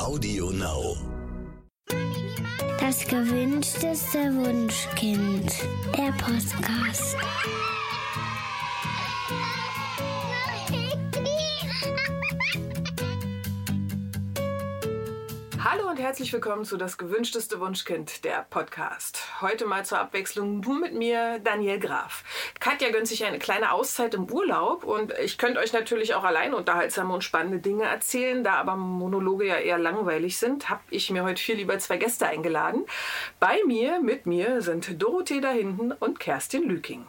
Audio Now. Das gewünschteste Wunschkind. Der Podcast. Herzlich willkommen zu Das gewünschteste Wunschkind, der Podcast. Heute mal zur Abwechslung nur mit mir, Daniel Graf. Katja gönnt sich eine kleine Auszeit im Urlaub und ich könnte euch natürlich auch allein unterhaltsame und spannende Dinge erzählen. Da aber Monologe ja eher langweilig sind, habe ich mir heute viel lieber zwei Gäste eingeladen. Bei mir, mit mir sind Dorothee da hinten und Kerstin Lüking.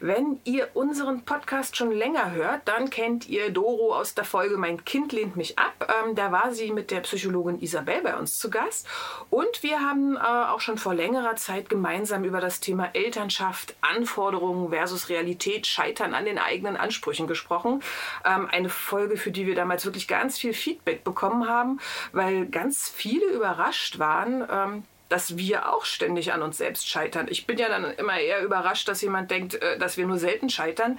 Wenn ihr unseren Podcast schon länger hört, dann kennt ihr Doro aus der Folge Mein Kind lehnt mich ab. Ähm, da war sie mit der Psychologin Isabel bei uns zu Gast. Und wir haben äh, auch schon vor längerer Zeit gemeinsam über das Thema Elternschaft, Anforderungen versus Realität, Scheitern an den eigenen Ansprüchen gesprochen. Ähm, eine Folge, für die wir damals wirklich ganz viel Feedback bekommen haben, weil ganz viele überrascht waren, ähm, dass wir auch ständig an uns selbst scheitern. Ich bin ja dann immer eher überrascht, dass jemand denkt, äh, dass wir nur selten scheitern.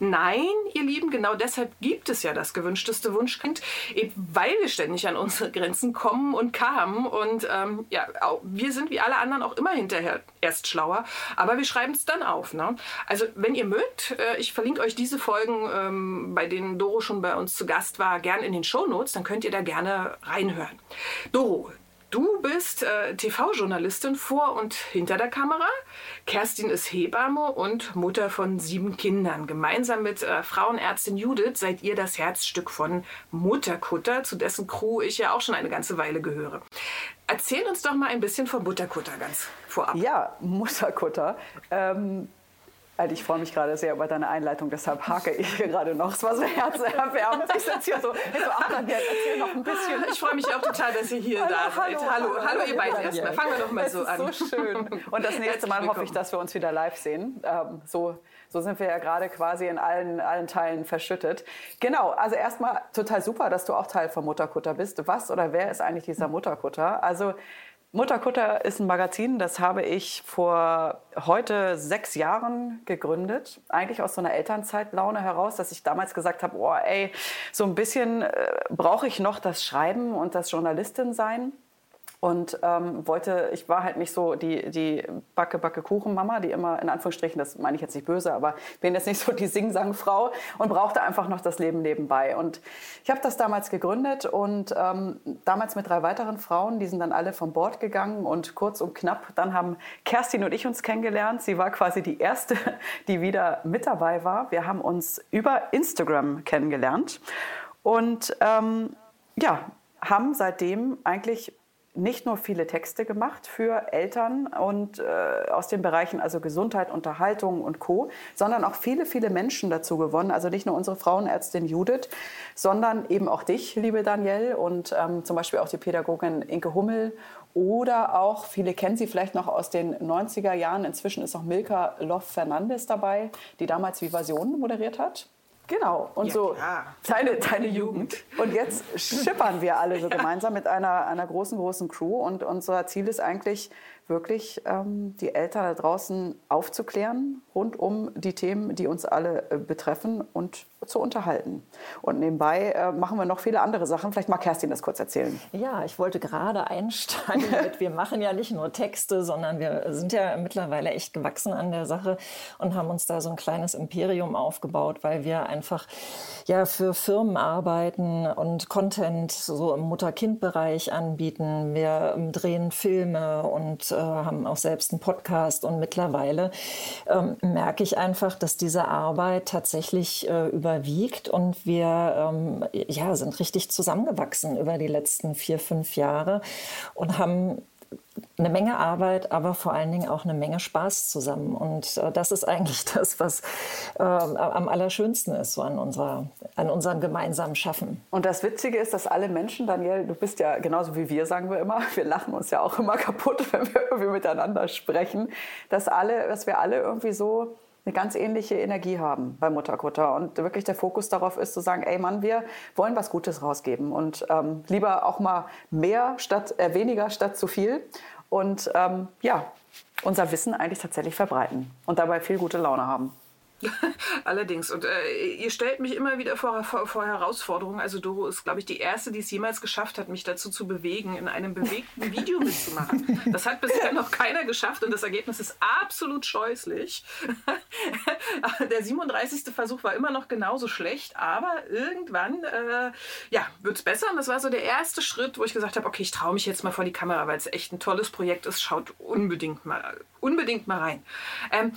Nein, ihr Lieben, genau deshalb gibt es ja das gewünschteste Wunschkind, eben weil wir ständig an unsere Grenzen kommen und kamen. Und ähm, ja, wir sind wie alle anderen auch immer hinterher erst schlauer, aber wir schreiben es dann auf. Ne? Also wenn ihr mögt, äh, ich verlinke euch diese Folgen, ähm, bei denen Doro schon bei uns zu Gast war, gern in den Shownotes, dann könnt ihr da gerne reinhören. Doro, Du bist äh, TV-Journalistin vor und hinter der Kamera. Kerstin ist Hebamme und Mutter von sieben Kindern. Gemeinsam mit äh, Frauenärztin Judith seid ihr das Herzstück von Mutterkutter, zu dessen Crew ich ja auch schon eine ganze Weile gehöre. Erzähl uns doch mal ein bisschen von Mutterkutter ganz vorab. Ja, Mutterkutter. Ähm also ich freue mich gerade sehr über deine Einleitung, deshalb hake ich hier gerade noch. Es war so herzerwärmend. Ich sitze hier so, so dann erzähl noch ein bisschen. Ich freue mich auch total, dass ihr hier hallo, da seid. Hallo, Hallo, hallo, ihr beiden erstmal. Fangen wir doch mal es so ist an. so schön. Und das nächste Mal hoffe ich, dass wir uns wieder live sehen. Ähm, so, so sind wir ja gerade quasi in allen, allen Teilen verschüttet. Genau, also erstmal total super, dass du auch Teil vom Mutterkutter bist. Was oder wer ist eigentlich dieser Mutterkutter? Also Mutterkutter ist ein Magazin, das habe ich vor heute sechs Jahren gegründet. Eigentlich aus so einer Elternzeitlaune heraus, dass ich damals gesagt habe, oh ey, so ein bisschen äh, brauche ich noch das Schreiben und das Journalistin sein. Und ähm, wollte, ich war halt nicht so die, die Backe, Backe, Kuchen-Mama, die immer, in Anführungsstrichen, das meine ich jetzt nicht böse, aber bin jetzt nicht so die Sing-Sang-Frau und brauchte einfach noch das Leben nebenbei. Und ich habe das damals gegründet und ähm, damals mit drei weiteren Frauen, die sind dann alle vom Bord gegangen und kurz und knapp, dann haben Kerstin und ich uns kennengelernt. Sie war quasi die erste, die wieder mit dabei war. Wir haben uns über Instagram kennengelernt und ähm, ja, haben seitdem eigentlich nicht nur viele Texte gemacht für Eltern und äh, aus den Bereichen also Gesundheit, Unterhaltung und Co, sondern auch viele, viele Menschen dazu gewonnen. Also nicht nur unsere Frauenärztin Judith, sondern eben auch dich, liebe Danielle, und ähm, zum Beispiel auch die Pädagogin Inke Hummel oder auch, viele kennen sie vielleicht noch aus den 90er Jahren, inzwischen ist auch Milka Love Fernandes dabei, die damals Vivasion moderiert hat. Genau, und Ja, so klar. deine, deine Jugend. Und jetzt schippern wir alle so gemeinsam mit einer, einer großen, großen Crew. Und unser Ziel ist eigentlich wirklich, ähm, die Eltern da draußen aufzuklären rund um die Themen, die uns alle äh, betreffen und zu unterhalten. Und nebenbei äh, machen wir noch viele andere Sachen. Vielleicht mag Kerstin das kurz erzählen. Ja, ich wollte gerade einsteigen mit, wir machen ja nicht nur Texte, sondern wir sind ja mittlerweile echt gewachsen an der Sache und haben uns da so ein kleines Imperium aufgebaut, weil wir einfach ja für Firmen arbeiten und Content so im Mutter-Kind-Bereich anbieten. Wir ähm, drehen Filme und äh, haben auch selbst einen Podcast und mittlerweile ähm, merke ich einfach, dass diese Arbeit tatsächlich äh, überwiegt und wir ähm, ja, sind richtig zusammengewachsen über die letzten vier, fünf Jahre und haben eine Menge Arbeit, aber vor allen Dingen auch eine Menge Spaß zusammen. Und äh, das ist eigentlich das, was äh, am allerschönsten ist so an, unserer, an unserem gemeinsamen Schaffen. Und das Witzige ist, dass alle Menschen, Daniel, du bist ja genauso wie wir, sagen wir immer, wir lachen uns ja auch immer kaputt, wenn wir irgendwie miteinander sprechen, dass, alle, dass wir alle irgendwie so eine ganz ähnliche Energie haben bei Mutterkutter und wirklich der Fokus darauf ist zu sagen, ey Mann, wir wollen was Gutes rausgeben. Und ähm, lieber auch mal mehr statt äh, weniger statt zu viel. Und ähm, ja unser Wissen eigentlich tatsächlich verbreiten und dabei viel gute Laune haben. Allerdings. Und äh, ihr stellt mich immer wieder vor, vor, vor Herausforderungen. Also Doro ist, glaube ich, die Erste, die es jemals geschafft hat, mich dazu zu bewegen, in einem bewegten Video mitzumachen. Das hat bisher noch keiner geschafft und das Ergebnis ist absolut scheußlich. Der 37. Versuch war immer noch genauso schlecht, aber irgendwann äh, ja, wird es besser. Und das war so der erste Schritt, wo ich gesagt habe, okay, ich traue mich jetzt mal vor die Kamera, weil es echt ein tolles Projekt ist. Schaut unbedingt mal, unbedingt mal rein. Ähm,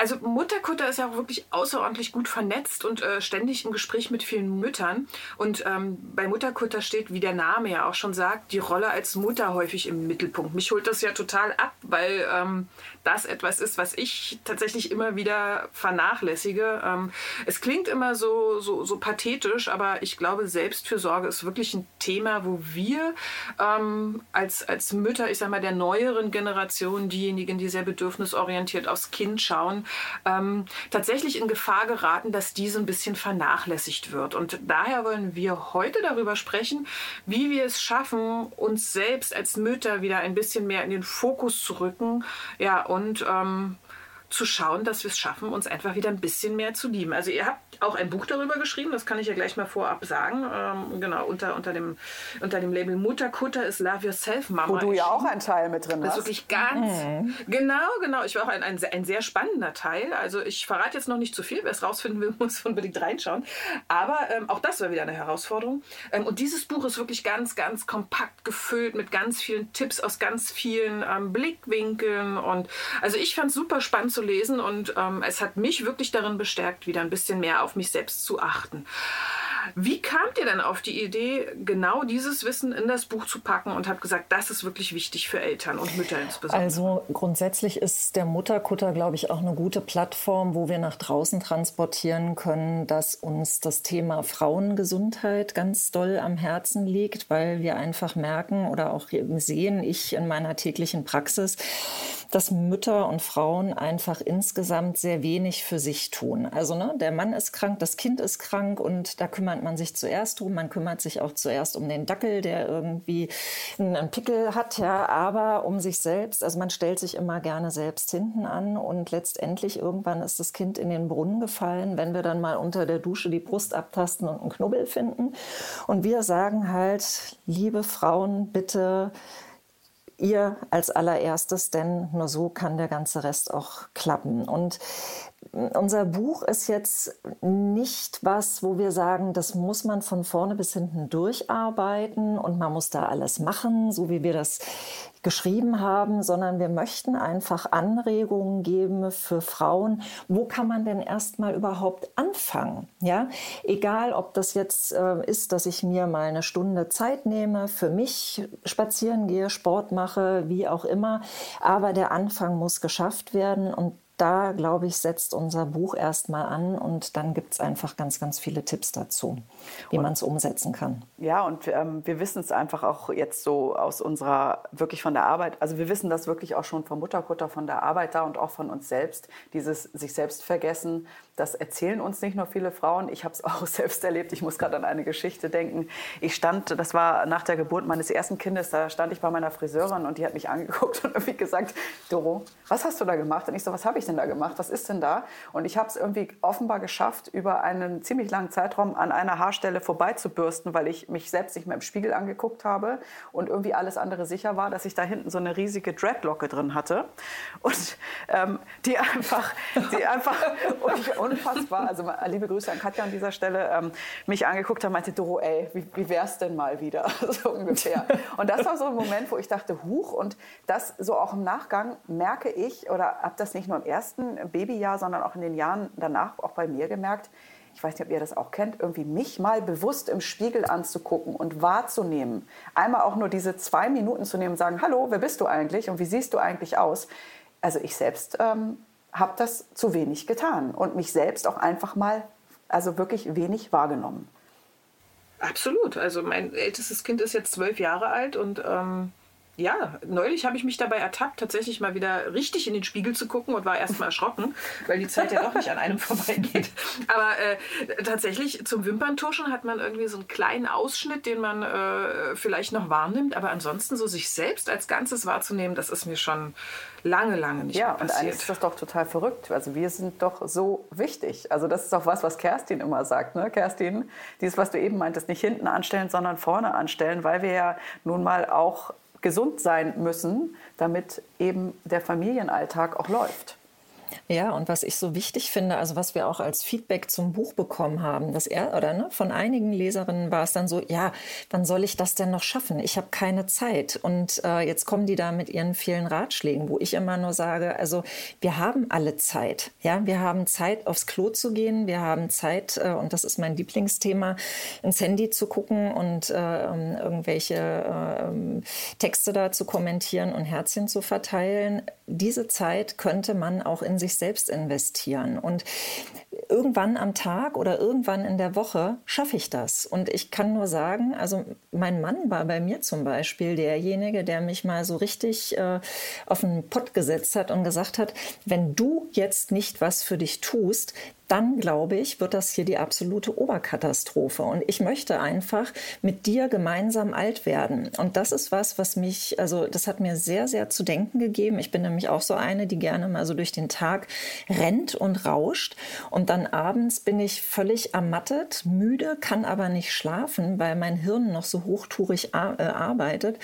also Mutterkutter ist ja auch wirklich außerordentlich gut vernetzt und äh, ständig im Gespräch mit vielen Müttern. Und ähm, bei Mutterkutter steht, wie der Name ja auch schon sagt, die Rolle als Mutter häufig im Mittelpunkt. Mich holt das ja total ab, weil ähm, das etwas ist, was ich tatsächlich immer wieder vernachlässige. Ähm, es klingt immer so, so, so pathetisch, aber ich glaube, Selbstfürsorge ist wirklich ein Thema, wo wir ähm, als, als Mütter, ich sag mal, der neueren Generation, diejenigen, die sehr bedürfnisorientiert aufs Kind schauen, ähm, tatsächlich in Gefahr geraten, dass diese ein bisschen vernachlässigt wird. Und daher wollen wir heute darüber sprechen, wie wir es schaffen, uns selbst als Mütter wieder ein bisschen mehr in den Fokus zu rücken. Ja, und ähm, zu schauen, dass wir es schaffen, uns einfach wieder ein bisschen mehr zu lieben. Also ihr habt auch ein Buch darüber geschrieben, das kann ich ja gleich mal vorab sagen. Ähm, genau, unter, unter, dem, unter dem Label Mutterkutter ist Love Yourself Mama. Wo du ja auch ein Teil mit drin hast. Das ist wirklich ganz, mhm. genau, genau. Ich war auch ein, ein, ein, sehr spannender Teil. Also ich verrate jetzt noch nicht zu viel, wer es rausfinden will, muss unbedingt reinschauen. Aber ähm, auch das war wieder eine Herausforderung. Ähm, und dieses Buch ist wirklich ganz, ganz kompakt gefüllt mit ganz vielen Tipps aus ganz vielen ähm, Blickwinkeln. Und also ich fand es super spannend zu lesen und ähm, es hat mich wirklich darin bestärkt, wieder ein bisschen mehr auf auf mich selbst zu achten. Wie kamt ihr denn auf die Idee, genau dieses Wissen in das Buch zu packen und habt gesagt, das ist wirklich wichtig für Eltern und Mütter insbesondere? Also grundsätzlich ist der Mutterkutter, glaube ich, auch eine gute Plattform, wo wir nach draußen transportieren können, dass uns das Thema Frauengesundheit ganz doll am Herzen liegt, weil wir einfach merken oder auch sehen, ich in meiner täglichen Praxis, dass Mütter und Frauen einfach insgesamt sehr wenig für sich tun. Also ne, der Mann ist krank, das Kind ist krank und da kümmert man sich zuerst drum. Man kümmert sich auch zuerst um den Dackel, der irgendwie einen Pickel hat, ja, aber um sich selbst. Also man stellt sich immer gerne selbst hinten an und letztendlich irgendwann ist das Kind in den Brunnen gefallen, wenn wir dann mal unter der Dusche die Brust abtasten und einen Knubbel finden. Und wir sagen halt, liebe Frauen, bitte ihr als allererstes, denn nur so kann der ganze Rest auch klappen. Und unser Buch ist jetzt nicht was, wo wir sagen, das muss man von vorne bis hinten durcharbeiten und man muss da alles machen, so wie wir das geschrieben haben, sondern wir möchten einfach Anregungen geben für Frauen. Wo kann man denn erstmal überhaupt anfangen? Ja, egal, ob das jetzt äh, ist, dass ich mir mal eine Stunde Zeit nehme, für mich spazieren gehe, Sport mache, wie auch immer. Aber der Anfang muss geschafft werden und da, glaube ich, setzt unser Buch erstmal an und dann gibt es einfach ganz, ganz viele Tipps dazu, wie man es umsetzen kann. Ja, und ähm, wir wissen es einfach auch jetzt so aus unserer, wirklich von der Arbeit, also wir wissen das wirklich auch schon vom Mutterkutter, von der Arbeit da und auch von uns selbst, dieses sich selbst vergessen, das erzählen uns nicht nur viele Frauen. Ich habe es auch selbst erlebt. Ich muss gerade an eine Geschichte denken. Ich stand, das war nach der Geburt meines ersten Kindes, da stand ich bei meiner Friseurin und die hat mich angeguckt und irgendwie gesagt, Doro, was hast du da gemacht? Und ich so, was habe ich denn da gemacht? Was ist denn da? Und ich habe es irgendwie offenbar geschafft, über einen ziemlich langen Zeitraum an einer Haarstelle vorbeizubürsten, weil ich mich selbst nicht mehr im Spiegel angeguckt habe und irgendwie alles andere sicher war, dass ich da hinten so eine riesige Dreadlocke drin hatte. Und ähm, die einfach, die einfach, und ich, unfassbar, also liebe Grüße an Katja an dieser Stelle, ähm, mich angeguckt hat meinte, Doro, ey, wie, wie wär's denn mal wieder? so ungefähr. Und das war so ein Moment, wo ich dachte, huch, und das so auch im Nachgang merke ich, oder habe das nicht nur im ersten Babyjahr, sondern auch in den Jahren danach auch bei mir gemerkt, ich weiß nicht, ob ihr das auch kennt, irgendwie mich mal bewusst im Spiegel anzugucken und wahrzunehmen. Einmal auch nur diese zwei Minuten zu nehmen und sagen, hallo, wer bist du eigentlich und wie siehst du eigentlich aus? Also ich selbst ähm, habe das zu wenig getan und mich selbst auch einfach mal, also wirklich wenig wahrgenommen. Absolut. Also mein ältestes Kind ist jetzt zwölf Jahre alt und ähm, ja, neulich habe ich mich dabei ertappt, tatsächlich mal wieder richtig in den Spiegel zu gucken und war erstmal erschrocken, weil die Zeit ja doch nicht an einem vorbeigeht. Aber äh, tatsächlich zum Wimperntuschen hat man irgendwie so einen kleinen Ausschnitt, den man äh, vielleicht noch wahrnimmt. Aber ansonsten so sich selbst als Ganzes wahrzunehmen, das ist mir schon lange, lange nicht ja, passiert. Ja, und eigentlich ist das doch total verrückt. Also wir sind doch so wichtig. Also das ist auch was, was Kerstin immer sagt. Ne? Kerstin, dieses, was du eben meintest, nicht hinten anstellen, sondern vorne anstellen, weil wir ja nun mal auch gesund sein müssen, damit eben der Familienalltag auch läuft. Ja, und was ich so wichtig finde, also was wir auch als Feedback zum Buch bekommen haben, dass er oder ne, von einigen Leserinnen war es dann so, ja, wann soll ich das denn noch schaffen? Ich habe keine Zeit. Und äh, jetzt kommen die da mit ihren vielen Ratschlägen, wo ich immer nur sage, also wir haben alle Zeit. Ja, wir haben Zeit, aufs Klo zu gehen, wir haben Zeit, äh, und das ist mein Lieblingsthema, ins Handy zu gucken und äh, ähm, irgendwelche äh, Texte da zu kommentieren und Herzchen zu verteilen. Diese Zeit könnte man auch in sich selbst investieren. Und irgendwann am Tag oder irgendwann in der Woche schaffe ich das. Und ich kann nur sagen, also mein Mann war bei mir zum Beispiel derjenige, der mich mal so richtig äh, auf den Pott gesetzt hat und gesagt hat, wenn du jetzt nicht was für dich tust, dann glaube ich, wird das hier die absolute Oberkatastrophe. Und ich möchte einfach mit dir gemeinsam alt werden. Und das ist was, was mich, also das hat mir sehr, sehr zu denken gegeben. Ich bin nämlich auch so eine, die gerne mal so durch den Tag rennt und rauscht. Und dann abends bin ich völlig ermattet, müde, kann aber nicht schlafen, weil mein Hirn noch so hochtourig äh, arbeitet.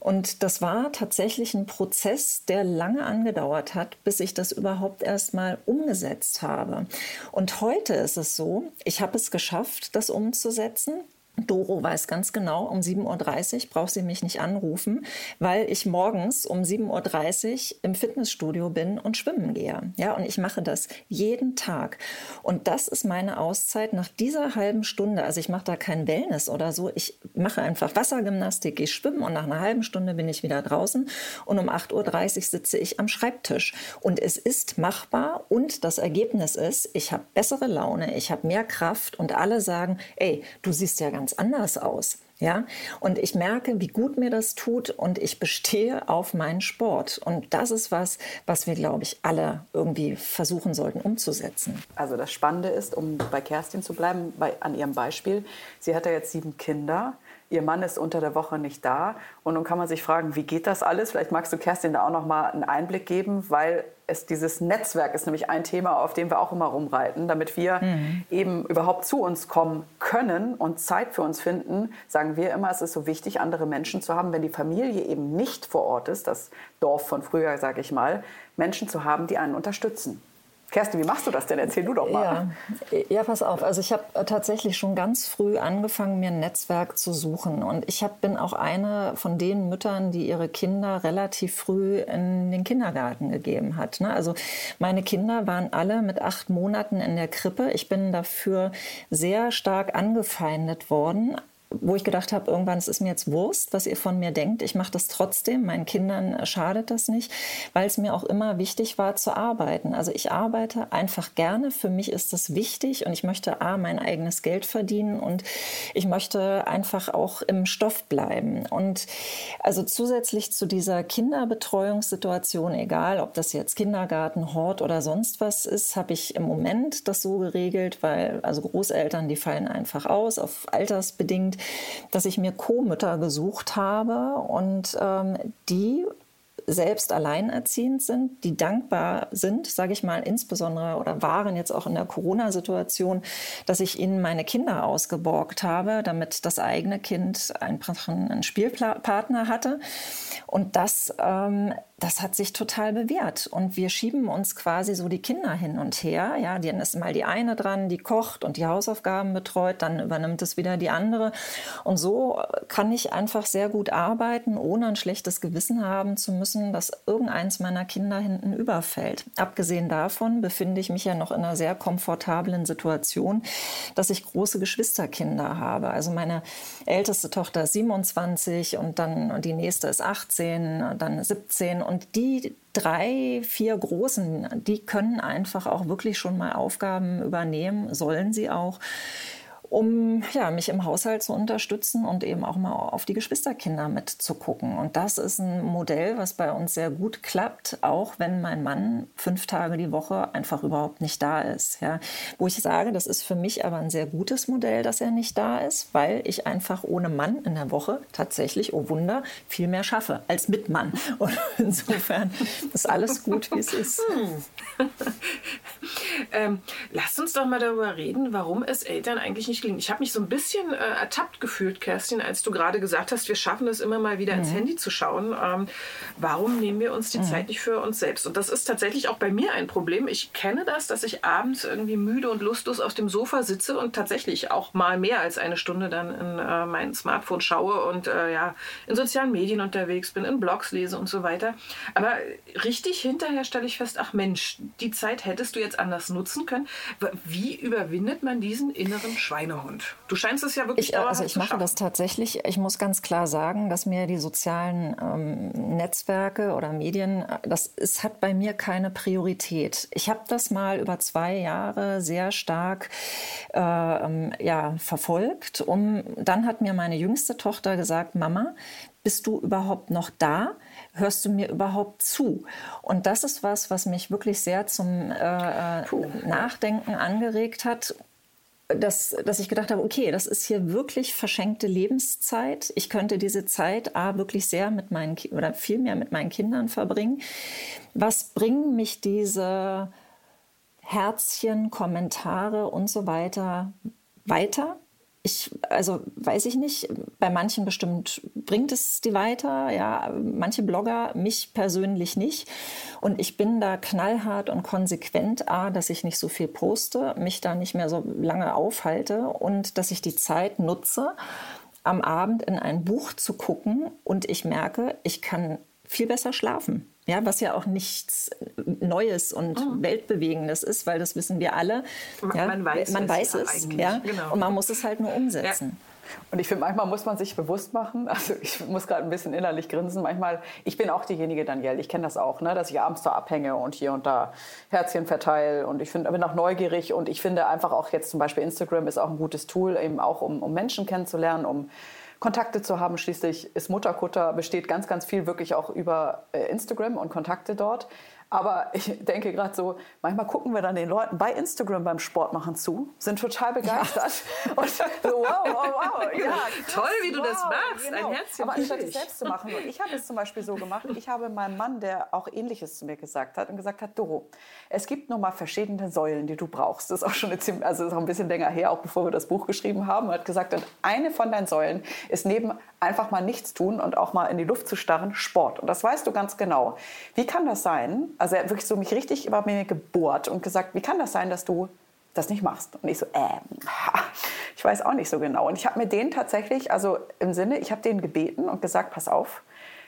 Und das war tatsächlich ein Prozess, der lange angedauert hat, bis ich das überhaupt erst mal umgesetzt habe. Und heute ist es so, ich habe es geschafft, das umzusetzen. Doro weiß ganz genau, um 7.30 Uhr braucht sie mich nicht anrufen, weil ich morgens um 7.30 Uhr im Fitnessstudio bin und schwimmen gehe. Ja, und ich mache das jeden Tag. Und das ist meine Auszeit nach dieser halben Stunde. Also ich mache da kein Wellness oder so. Ich mache einfach Wassergymnastik, gehe schwimmen und nach einer halben Stunde bin ich wieder draußen. Und um 8.30 Uhr sitze ich am Schreibtisch. Und es ist machbar und das Ergebnis ist, ich habe bessere Laune, ich habe mehr Kraft und alle sagen, ey, du siehst ja ganz ganz anders aus. Ja, und ich merke, wie gut mir das tut und ich bestehe auf meinen Sport. Und das ist was, was wir, glaube ich, alle irgendwie versuchen sollten umzusetzen. Also das Spannende ist, um bei Kerstin zu bleiben, bei, an ihrem Beispiel, sie hat ja jetzt sieben Kinder. Ihr Mann ist unter der Woche nicht da. Und nun kann man sich fragen, wie geht das alles? Vielleicht magst du Kerstin da auch noch mal einen Einblick geben, weil es dieses Netzwerk ist nämlich ein Thema, auf dem wir auch immer rumreiten, damit wir mhm. eben überhaupt zu uns kommen können und Zeit für uns finden. Sagen wir immer, es ist so wichtig, andere Menschen zu haben, wenn die Familie eben nicht vor Ort ist, das Dorf von früher, sage ich mal, Menschen zu haben, die einen unterstützen. Kerstin, wie machst du das denn? Erzähl du doch mal. Ja, ja pass auf. Also ich habe äh, tatsächlich schon ganz früh angefangen, mir ein Netzwerk zu suchen. Und ich hab, bin auch eine von den Müttern, die ihre Kinder relativ früh in den Kindergarten gegeben hat. Ne? Also meine Kinder waren alle mit acht Monaten in der Krippe. Ich bin dafür sehr stark angefeindet worden wo ich gedacht habe, irgendwann es ist mir jetzt Wurst, was ihr von mir denkt. Ich mache das trotzdem. Meinen Kindern schadet das nicht, weil es mir auch immer wichtig war zu arbeiten. Also ich arbeite einfach gerne. Für mich ist das wichtig und ich möchte a mein eigenes Geld verdienen und ich möchte einfach auch im Stoff bleiben. Und also zusätzlich zu dieser Kinderbetreuungssituation, egal ob das jetzt Kindergarten, Hort oder sonst was ist, habe ich im Moment das so geregelt, weil also Großeltern, die fallen einfach aus auf altersbedingt dass ich mir Co-Mütter gesucht habe und ähm, die selbst alleinerziehend sind, die dankbar sind, sage ich mal, insbesondere oder waren jetzt auch in der Corona-Situation, dass ich ihnen meine Kinder ausgeborgt habe, damit das eigene Kind einen Spielpartner hatte. Und das ähm, das hat sich total bewährt. Und wir schieben uns quasi so die Kinder hin und her. Ja, dann ist mal die eine dran, die kocht und die Hausaufgaben betreut, dann übernimmt es wieder die andere. Und so kann ich einfach sehr gut arbeiten, ohne ein schlechtes Gewissen haben zu müssen, dass irgendeins meiner Kinder hinten überfällt. Abgesehen davon befinde ich mich ja noch in einer sehr komfortablen Situation, dass ich große Geschwisterkinder habe. Also meine älteste Tochter ist 27 und dann die nächste ist 18, dann 17 und die drei, vier Großen, die können einfach auch wirklich schon mal Aufgaben übernehmen, sollen sie auch. Um ja, mich im Haushalt zu unterstützen und eben auch mal auf die Geschwisterkinder mitzugucken. Und das ist ein Modell, was bei uns sehr gut klappt, auch wenn mein Mann fünf Tage die Woche einfach überhaupt nicht da ist. Ja. Wo ich sage, das ist für mich aber ein sehr gutes Modell, dass er nicht da ist, weil ich einfach ohne Mann in der Woche tatsächlich, oh Wunder, viel mehr schaffe als mit Mann. Und insofern ist alles gut, wie es ist. Hm. ähm, lasst uns doch mal darüber reden, warum es Eltern eigentlich nicht gelingt. Ich habe mich so ein bisschen äh, ertappt gefühlt, Kerstin, als du gerade gesagt hast, wir schaffen es immer mal wieder mhm. ins Handy zu schauen. Ähm, warum nehmen wir uns die mhm. Zeit nicht für uns selbst? Und das ist tatsächlich auch bei mir ein Problem. Ich kenne das, dass ich abends irgendwie müde und lustlos auf dem Sofa sitze und tatsächlich auch mal mehr als eine Stunde dann in äh, mein Smartphone schaue und äh, ja, in sozialen Medien unterwegs bin, in Blogs lese und so weiter. Aber richtig hinterher stelle ich fest, ach Mensch, die Zeit hättest du jetzt anders nutzen können. Wie überwindet man diesen inneren Schweinehund? Du scheinst es ja wirklich ich, Also ich mache das tatsächlich. Ich muss ganz klar sagen, dass mir die sozialen ähm, Netzwerke oder Medien, das ist, hat bei mir keine Priorität. Ich habe das mal über zwei Jahre sehr stark äh, ähm, ja, verfolgt. Um, dann hat mir meine jüngste Tochter gesagt, Mama, bist du überhaupt noch da? Hörst du mir überhaupt zu? Und das ist was, was mich wirklich sehr zum äh, äh Nachdenken angeregt hat dass, dass ich gedacht habe, okay, das ist hier wirklich verschenkte Lebenszeit. Ich könnte diese Zeit A, wirklich sehr mit meinen oder viel mehr mit meinen Kindern verbringen. Was bringen mich diese Herzchen, Kommentare und so weiter weiter? Ich, also weiß ich nicht, bei manchen bestimmt bringt es die weiter, ja, manche Blogger, mich persönlich nicht. Und ich bin da knallhart und konsequent, A, dass ich nicht so viel poste, mich da nicht mehr so lange aufhalte und dass ich die Zeit nutze, am Abend in ein Buch zu gucken und ich merke, ich kann viel besser schlafen. Ja, was ja auch nichts Neues und oh. Weltbewegendes ist, weil das wissen wir alle. Ja, man weiß man es, weiß es ja, genau. und man muss es halt nur umsetzen. Ja. Und ich finde, manchmal muss man sich bewusst machen, also ich muss gerade ein bisschen innerlich grinsen, manchmal, ich bin auch diejenige, Danielle, ich kenne das auch, ne, dass ich abends da abhänge und hier und da Herzchen verteile und ich find, bin auch neugierig und ich finde einfach auch jetzt zum Beispiel Instagram ist auch ein gutes Tool, eben auch um, um Menschen kennenzulernen, um Kontakte zu haben. Schließlich ist Mutterkutter besteht ganz, ganz viel wirklich auch über äh, Instagram und Kontakte dort. Aber ich denke gerade so, manchmal gucken wir dann den Leuten bei Instagram beim Sport machen zu, sind total begeistert. Ja. Und so, wow, wow, wow. Ja, Toll, wie du wow, das machst. Genau. Ein Herzchen. Aber anstatt es selbst zu machen. Und ich habe es zum Beispiel so gemacht, ich habe meinem Mann, der auch Ähnliches zu mir gesagt hat, und gesagt hat, Doro, es gibt nur mal verschiedene Säulen, die du brauchst. Das ist auch schon eine ziemlich, also ist auch ein bisschen länger her, auch bevor wir das Buch geschrieben haben. Er hat gesagt, und eine von deinen Säulen ist neben einfach mal nichts tun und auch mal in die Luft zu starren, Sport. Und das weißt du ganz genau. Wie kann das sein? Also er hat wirklich so mich richtig über mir gebohrt und gesagt, wie kann das sein, dass du das nicht machst? Und ich so, äh, ich weiß auch nicht so genau. Und ich habe mir den tatsächlich, also im Sinne, ich habe den gebeten und gesagt, pass auf,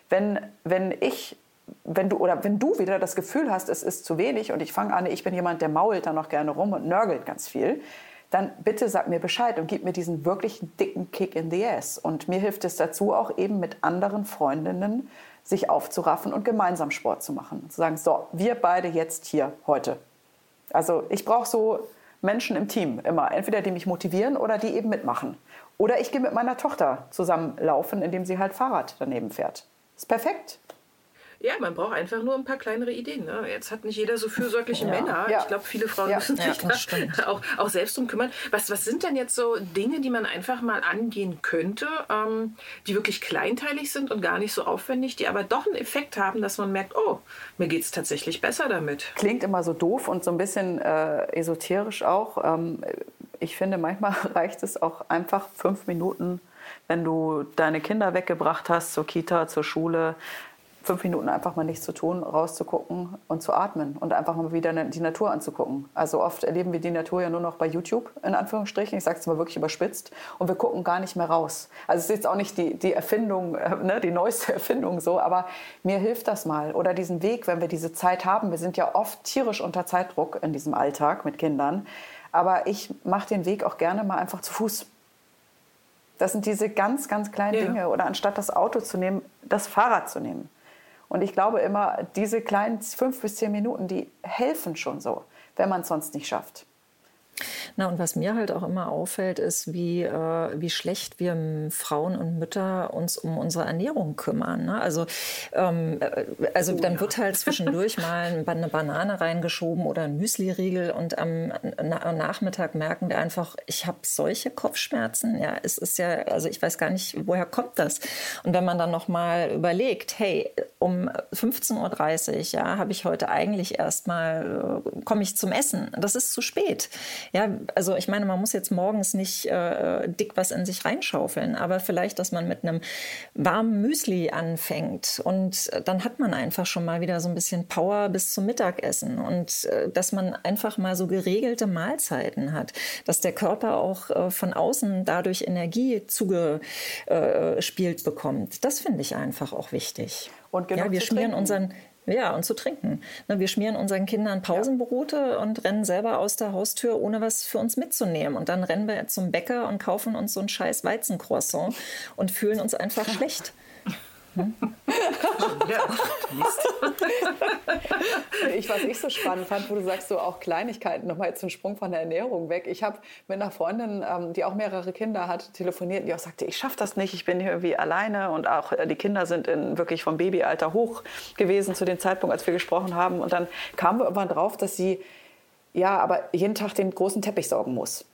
wenn, wenn ich wenn du oder wenn du wieder das Gefühl hast, es ist zu wenig und ich fange an, ich bin jemand, der mault dann noch gerne rum und nörgelt ganz viel, dann bitte sag mir Bescheid und gib mir diesen wirklich dicken Kick in the ass. Und mir hilft es dazu, auch eben mit anderen Freundinnen sich aufzuraffen und gemeinsam Sport zu machen. Zu sagen, so, wir beide jetzt hier heute. Also ich brauche so Menschen im Team immer, entweder die mich motivieren oder die eben mitmachen. Oder ich gehe mit meiner Tochter zusammen laufen, indem sie halt Fahrrad daneben fährt. Ist perfekt. Ja, man braucht einfach nur ein paar kleinere Ideen. Ne? Jetzt hat nicht jeder so fürsorgliche ja. Männer. Ja. Ich glaube, viele Frauen ja. müssen sich da auch, auch, selbst drum kümmern. Was, was sind denn jetzt so Dinge, die man einfach mal angehen könnte, ähm, die wirklich kleinteilig sind und gar nicht so aufwendig, die aber doch einen Effekt haben, dass man merkt, oh, mir geht es tatsächlich besser damit. Klingt immer so doof und so ein bisschen äh, esoterisch auch. Ähm, ich finde, manchmal reicht es auch einfach fünf Minuten, wenn du deine Kinder weggebracht hast zur Kita, zur Schule, fünf Minuten einfach mal nichts zu tun, rauszugucken und zu atmen und einfach mal wieder die Natur anzugucken. Also oft erleben wir die Natur ja nur noch bei YouTube, in Anführungsstrichen. Ich sage es mal wirklich überspitzt. Und wir gucken gar nicht mehr raus. Also es ist jetzt auch nicht die, die Erfindung, äh, ne, die neueste Erfindung so, aber mir hilft das mal. Oder diesen Weg, wenn wir diese Zeit haben. Wir sind ja oft tierisch unter Zeitdruck in diesem Alltag mit Kindern. Aber ich mache den Weg auch gerne mal einfach zu Fuß. Das sind diese ganz, ganz kleinen ja. Dinge. Oder anstatt das Auto zu nehmen, das Fahrrad zu nehmen. Und ich glaube immer, diese kleinen fünf bis zehn Minuten, die helfen schon so, wenn man es sonst nicht schafft. Na, und was mir halt auch immer auffällt, ist, wie, äh, wie schlecht wir Frauen und Mütter uns um unsere Ernährung kümmern. Ne? Also, ähm, äh, also oh, dann ja. wird halt zwischendurch mal eine Banane reingeschoben oder ein Müsli-Riegel und am na Nachmittag merken wir einfach, ich habe solche Kopfschmerzen. Ja, es ist ja, also ich weiß gar nicht, woher kommt das? Und wenn man dann noch mal überlegt, hey, um 15.30 Uhr, ja, habe ich heute eigentlich erstmal, äh, komme ich zum Essen. Das ist zu spät. Ja, also ich meine, man muss jetzt morgens nicht äh, dick was in sich reinschaufeln, aber vielleicht, dass man mit einem warmen Müsli anfängt und dann hat man einfach schon mal wieder so ein bisschen Power bis zum Mittagessen und äh, dass man einfach mal so geregelte Mahlzeiten hat, dass der Körper auch äh, von außen dadurch Energie zugespielt bekommt. Das finde ich einfach auch wichtig. Und genug ja, wir schmieren unseren ja, und zu trinken. Ne, wir schmieren unseren Kindern Pausenbrote und rennen selber aus der Haustür, ohne was für uns mitzunehmen. Und dann rennen wir zum Bäcker und kaufen uns so ein scheiß Weizencroissant und fühlen uns einfach schlecht. Hm? Ich, was ich so spannend fand, wo du sagst, so auch Kleinigkeiten, nochmal jetzt einen Sprung von der Ernährung weg. Ich habe mit einer Freundin, ähm, die auch mehrere Kinder hat, telefoniert, die auch sagte, ich schaffe das nicht, ich bin hier irgendwie alleine und auch äh, die Kinder sind in, wirklich vom Babyalter hoch gewesen zu dem Zeitpunkt, als wir gesprochen haben. Und dann kamen wir irgendwann drauf, dass sie ja, aber jeden Tag den großen Teppich saugen muss.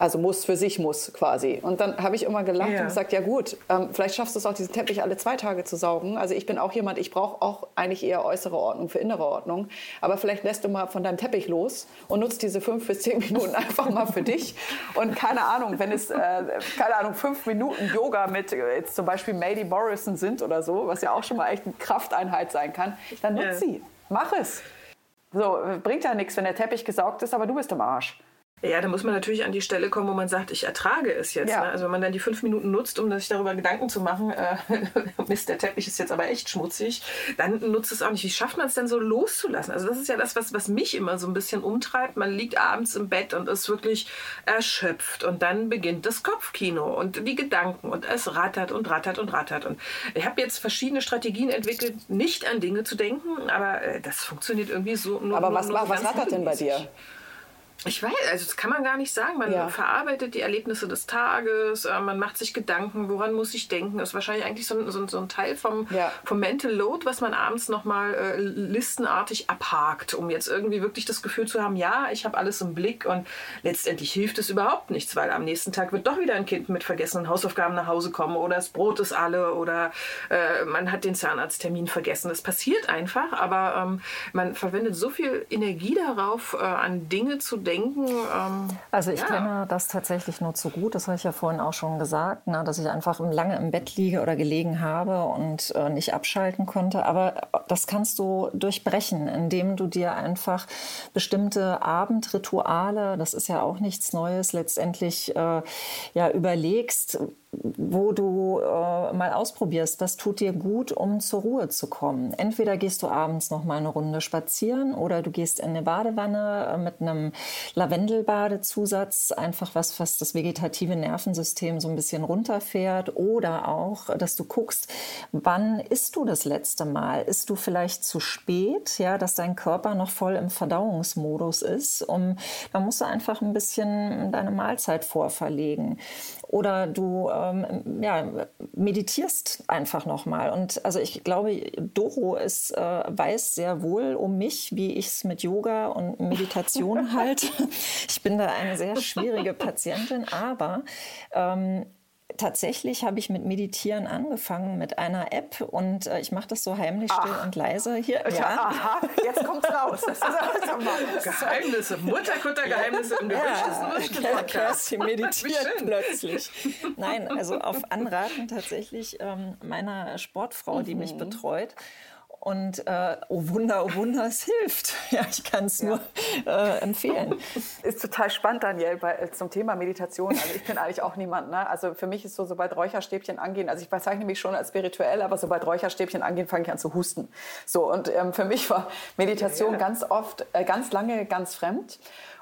Also muss für sich muss quasi. Und dann habe ich immer gelacht ja. und gesagt, ja gut, ähm, vielleicht schaffst du es auch, diesen Teppich alle zwei Tage zu saugen. Also ich bin auch jemand, ich brauche auch eigentlich eher äußere Ordnung für innere Ordnung. Aber vielleicht lässt du mal von deinem Teppich los und nutzt diese fünf bis zehn Minuten einfach mal für dich. Und keine Ahnung, wenn es, äh, keine Ahnung, fünf Minuten Yoga mit äh, jetzt zum Beispiel Mady Morrison sind oder so, was ja auch schon mal echt eine Krafteinheit sein kann, dann nutz ja. sie. Mach es. So, bringt ja nichts, wenn der Teppich gesaugt ist, aber du bist im Arsch. Ja, da muss man natürlich an die Stelle kommen, wo man sagt, ich ertrage es jetzt. Ja. Ne? Also wenn man dann die fünf Minuten nutzt, um sich darüber Gedanken zu machen, äh, Mist, der Teppich ist jetzt aber echt schmutzig, dann nutzt es auch nicht. Wie schafft man es denn so loszulassen? Also das ist ja das, was, was mich immer so ein bisschen umtreibt. Man liegt abends im Bett und ist wirklich erschöpft und dann beginnt das Kopfkino und die Gedanken und es rattert und rattert und rattert. Und ich habe jetzt verschiedene Strategien entwickelt, nicht an Dinge zu denken, aber äh, das funktioniert irgendwie so. Nur, aber was, nur, nur was rattert denn bei dir? Ich weiß, also das kann man gar nicht sagen. Man ja. verarbeitet die Erlebnisse des Tages, äh, man macht sich Gedanken, woran muss ich denken. Das ist wahrscheinlich eigentlich so ein, so ein, so ein Teil vom, ja. vom Mental Load, was man abends nochmal äh, listenartig abhakt, um jetzt irgendwie wirklich das Gefühl zu haben, ja, ich habe alles im Blick und letztendlich hilft es überhaupt nichts, weil am nächsten Tag wird doch wieder ein Kind mit vergessenen Hausaufgaben nach Hause kommen oder das Brot ist alle oder äh, man hat den Zahnarzttermin vergessen. Das passiert einfach, aber ähm, man verwendet so viel Energie darauf, äh, an Dinge zu denken, denken. Ähm, also ich ja. kenne das tatsächlich nur zu gut, das habe ich ja vorhin auch schon gesagt, ne, dass ich einfach lange im Bett liege oder gelegen habe und äh, nicht abschalten konnte. Aber das kannst du durchbrechen, indem du dir einfach bestimmte Abendrituale, das ist ja auch nichts Neues, letztendlich äh, ja überlegst, wo du äh, mal ausprobierst, was tut dir gut, um zur Ruhe zu kommen. Entweder gehst du abends noch mal eine Runde spazieren oder du gehst in eine Badewanne äh, mit einem Lavendelbadezusatz, einfach was, was das vegetative Nervensystem so ein bisschen runterfährt. Oder auch, dass du guckst, wann isst du das letzte Mal? Isst du vielleicht zu spät, ja, dass dein Körper noch voll im Verdauungsmodus ist? Um, da musst du einfach ein bisschen deine Mahlzeit vorverlegen. Oder du ähm, ja, meditierst einfach nochmal. Und also ich glaube, Doro ist, äh, weiß sehr wohl um mich, wie ich es mit Yoga und Meditation halte. Ich bin da eine sehr schwierige Patientin, aber ähm, tatsächlich habe ich mit Meditieren angefangen mit einer App und äh, ich mache das so heimlich still Ach. und leise hier. Ja. Aha, jetzt kommt's raus. Das ist Geheimnisse, Mutterkutter-Geheimnisse im Gerücht ja, Kerstin meditiert plötzlich. Nein, also auf Anraten tatsächlich ähm, meiner Sportfrau, die mich mhm. betreut. Und äh, oh Wunder, oh Wunder, es hilft. Ja, ich kann es nur äh, empfehlen. Ist total spannend, Daniel, bei, äh, zum Thema Meditation. Also ich bin eigentlich auch niemand. Ne? Also für mich ist so, sobald Räucherstäbchen angehen, also ich bezeichne mich schon als spirituell, aber sobald Räucherstäbchen angehen, fange ich an zu husten. So und ähm, für mich war Meditation ja, ja. ganz oft, äh, ganz lange, ganz fremd.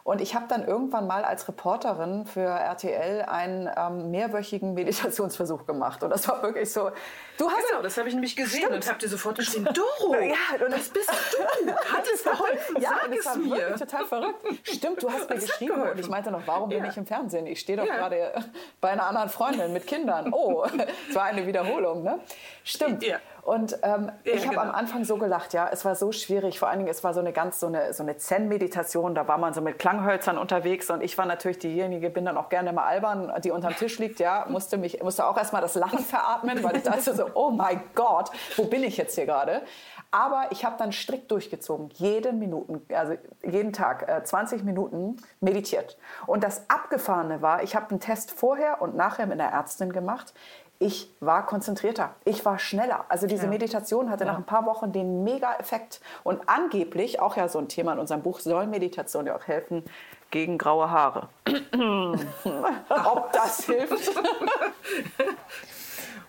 Und ich habe dann irgendwann mal als Reporterin für RTL einen ähm, mehrwöchigen Meditationsversuch gemacht. Und das war wirklich so. Du hast genau, das habe ich nämlich gesehen Stimmt. und habe dir sofort geschrieben, Doro, ja, und das bist du. Hat es geholfen? Ja, Sag es war mir. total verrückt. Stimmt, du hast mir geschrieben und ich meinte noch, warum ja. bin ich im Fernsehen? Ich stehe doch ja. gerade bei einer anderen Freundin mit Kindern. Oh, es war eine Wiederholung, ne? Stimmt. Ja. Und ähm, ja, ich habe genau. am Anfang so gelacht, ja, es war so schwierig. Vor allen Dingen, es war so eine ganz so eine, so eine Zen-Meditation. Da war man so mit Klanghölzern unterwegs und ich war natürlich diejenige, bin dann auch gerne mal albern, die unterm Tisch liegt, ja, musste mich, musste auch erstmal das Lachen veratmen, weil ich dachte so, oh mein Gott, wo bin ich jetzt hier gerade? Aber ich habe dann strikt durchgezogen, jeden Minuten, also jeden Tag äh, 20 Minuten meditiert. Und das Abgefahrene war, ich habe einen Test vorher und nachher mit einer Ärztin gemacht ich war konzentrierter, ich war schneller. Also diese ja. Meditation hatte ja. nach ein paar Wochen den Mega-Effekt. Und angeblich, auch ja so ein Thema in unserem Buch, soll Meditation ja auch helfen gegen graue Haare. Ob das hilft?